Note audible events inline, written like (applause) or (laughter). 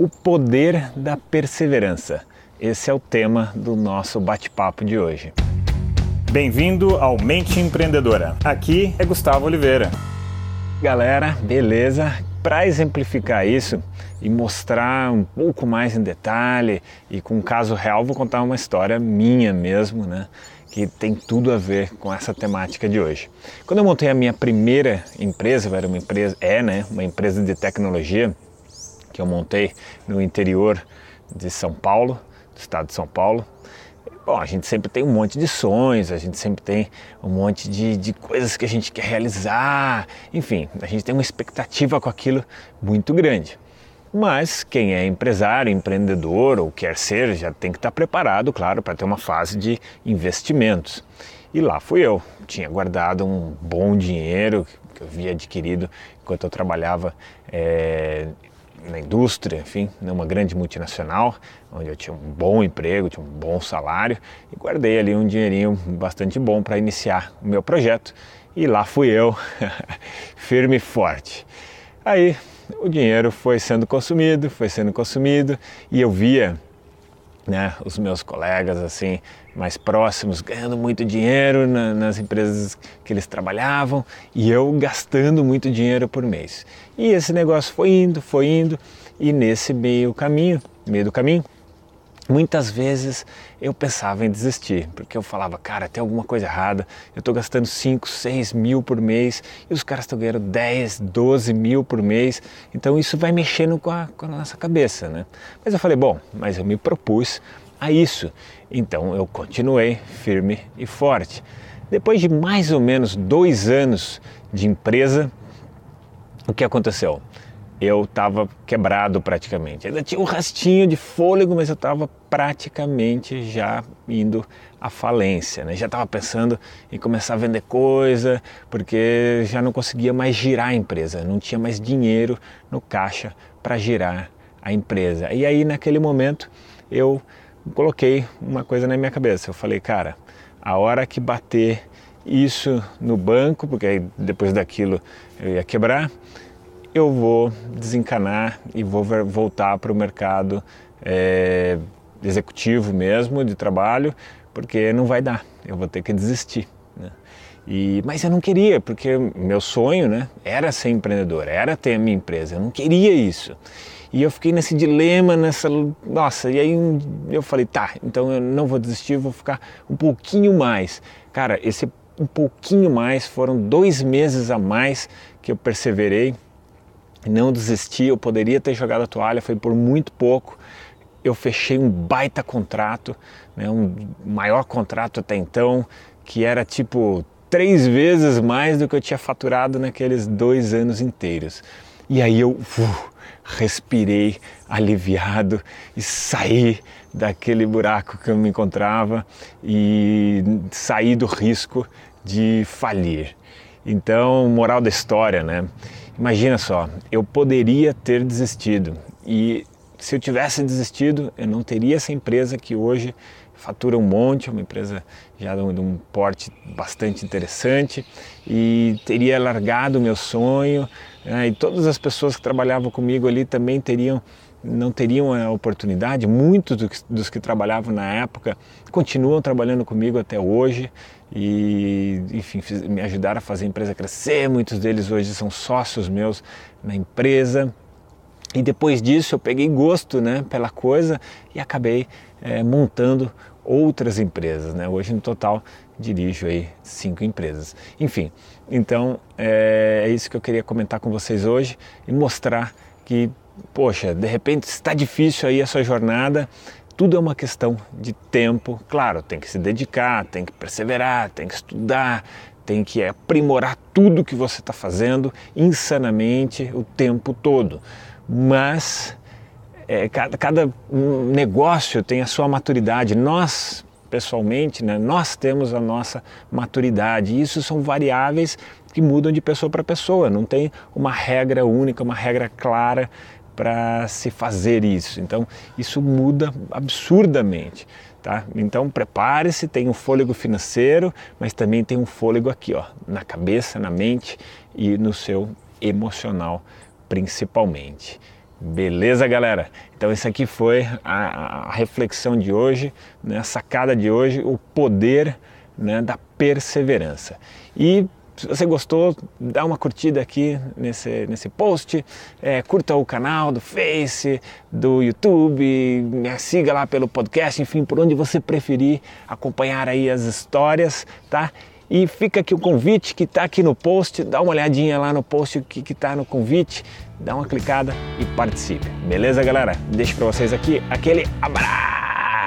O poder da perseverança. Esse é o tema do nosso bate-papo de hoje. Bem-vindo ao Mente Empreendedora. Aqui é Gustavo Oliveira. Galera, beleza? Para exemplificar isso e mostrar um pouco mais em detalhe e com um caso real, vou contar uma história minha mesmo, né? Que tem tudo a ver com essa temática de hoje. Quando eu montei a minha primeira empresa, era uma empresa, é, né? Uma empresa de tecnologia que eu montei no interior de São Paulo, do estado de São Paulo. Bom, a gente sempre tem um monte de sonhos, a gente sempre tem um monte de, de coisas que a gente quer realizar, enfim, a gente tem uma expectativa com aquilo muito grande. Mas quem é empresário, empreendedor ou quer ser, já tem que estar preparado, claro, para ter uma fase de investimentos. E lá fui eu, tinha guardado um bom dinheiro que eu havia adquirido enquanto eu trabalhava é, na indústria, enfim, numa grande multinacional, onde eu tinha um bom emprego, tinha um bom salário e guardei ali um dinheirinho bastante bom para iniciar o meu projeto. E lá fui eu, (laughs) firme e forte. Aí o dinheiro foi sendo consumido, foi sendo consumido e eu via né, os meus colegas assim mais próximos ganhando muito dinheiro na, nas empresas que eles trabalhavam e eu gastando muito dinheiro por mês. E esse negócio foi indo, foi indo e nesse meio caminho, meio do caminho, Muitas vezes eu pensava em desistir, porque eu falava, cara, tem alguma coisa errada, eu estou gastando 5, 6 mil por mês e os caras estão ganhando 10, 12 mil por mês, então isso vai mexendo com a, com a nossa cabeça, né? Mas eu falei, bom, mas eu me propus a isso, então eu continuei firme e forte. Depois de mais ou menos dois anos de empresa, o que aconteceu? Eu estava quebrado praticamente. Ainda tinha um restinho de fôlego, mas eu estava praticamente já indo à falência. Né? Já estava pensando em começar a vender coisa, porque já não conseguia mais girar a empresa, não tinha mais dinheiro no caixa para girar a empresa. E aí, naquele momento, eu coloquei uma coisa na minha cabeça. Eu falei, cara, a hora que bater isso no banco, porque depois daquilo eu ia quebrar eu vou desencanar e vou voltar para o mercado é, executivo mesmo, de trabalho, porque não vai dar, eu vou ter que desistir. Né? E, mas eu não queria, porque meu sonho né, era ser empreendedor, era ter a minha empresa, eu não queria isso. E eu fiquei nesse dilema, nessa. Nossa, e aí eu falei, tá, então eu não vou desistir, vou ficar um pouquinho mais. Cara, esse um pouquinho mais foram dois meses a mais que eu perseverei não desisti, eu poderia ter jogado a toalha, foi por muito pouco. Eu fechei um baita contrato, né, um maior contrato até então, que era tipo três vezes mais do que eu tinha faturado naqueles dois anos inteiros. E aí eu respirei aliviado e saí daquele buraco que eu me encontrava e saí do risco de falir. Então, moral da história, né? Imagina só, eu poderia ter desistido e se eu tivesse desistido, eu não teria essa empresa que hoje fatura um monte, uma empresa já de um porte bastante interessante e teria largado o meu sonho né? e todas as pessoas que trabalhavam comigo ali também teriam não teriam a oportunidade. Muitos dos que trabalhavam na época continuam trabalhando comigo até hoje e, enfim, me ajudaram a fazer a empresa crescer. Muitos deles hoje são sócios meus na empresa. E depois disso eu peguei gosto né, pela coisa e acabei é, montando outras empresas. Né? Hoje no total dirijo aí cinco empresas. Enfim, então é, é isso que eu queria comentar com vocês hoje e mostrar que poxa, de repente está difícil aí a sua jornada, tudo é uma questão de tempo. Claro, tem que se dedicar, tem que perseverar, tem que estudar, tem que aprimorar tudo que você está fazendo insanamente o tempo todo. Mas é, cada, cada negócio tem a sua maturidade. Nós, pessoalmente, né, nós temos a nossa maturidade. Isso são variáveis que mudam de pessoa para pessoa. Não tem uma regra única, uma regra clara para se fazer isso. Então, isso muda absurdamente. Tá? Então prepare-se, tem um fôlego financeiro, mas também tem um fôlego aqui, ó, na cabeça, na mente e no seu emocional principalmente. Beleza, galera? Então, isso aqui foi a, a reflexão de hoje, né, a sacada de hoje, o poder né, da perseverança. E se você gostou, dá uma curtida aqui nesse, nesse post, é, curta o canal do Face, do YouTube, me siga lá pelo podcast, enfim, por onde você preferir acompanhar aí as histórias, tá? E fica aqui o convite que está aqui no post, dá uma olhadinha lá no post que está no convite, dá uma clicada e participe. Beleza, galera? Deixo para vocês aqui aquele abraço.